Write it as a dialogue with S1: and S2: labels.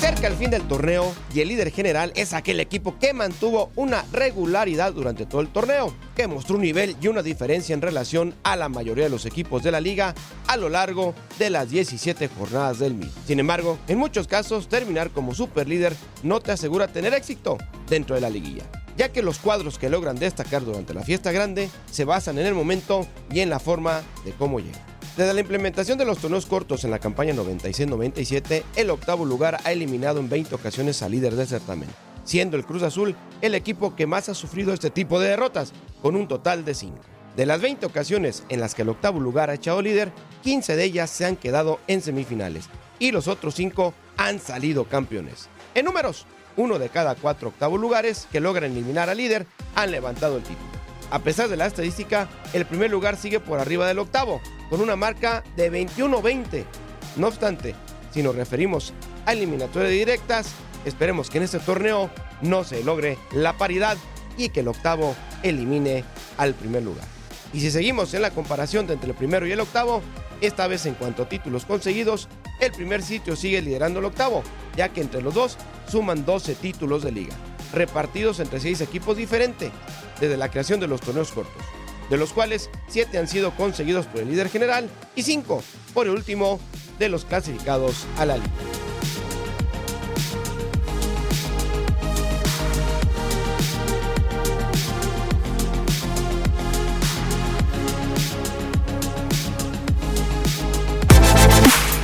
S1: Acerca el fin del torneo y el líder general es aquel equipo que mantuvo una regularidad durante todo el torneo, que mostró un nivel y una diferencia en relación a la mayoría de los equipos de la liga a lo largo de las 17 jornadas del MIT. Sin embargo, en muchos casos, terminar como superlíder no te asegura tener éxito dentro de la liguilla, ya que los cuadros que logran destacar durante la fiesta grande se basan en el momento y en la forma de cómo llegan. Desde la implementación de los torneos cortos en la campaña 96-97, el octavo lugar ha eliminado en 20 ocasiones al líder del certamen, siendo el Cruz Azul el equipo que más ha sufrido este tipo de derrotas, con un total de 5. De las 20 ocasiones en las que el octavo lugar ha echado líder, 15 de ellas se han quedado en semifinales y los otros 5 han salido campeones. En números, uno de cada cuatro octavos lugares que logran eliminar al líder han levantado el título. A pesar de la estadística, el primer lugar sigue por arriba del octavo, con una marca de 21-20. No obstante, si nos referimos a eliminatorias directas, esperemos que en este torneo no se logre la paridad y que el octavo elimine al primer lugar. Y si seguimos en la comparación entre el primero y el octavo, esta vez en cuanto a títulos conseguidos, el primer sitio sigue liderando el octavo, ya que entre los dos suman 12 títulos de liga, repartidos entre 6 equipos diferentes desde la creación de los torneos cortos, de los cuales 7 han sido conseguidos por el líder general y 5 por el último de los clasificados a la liga.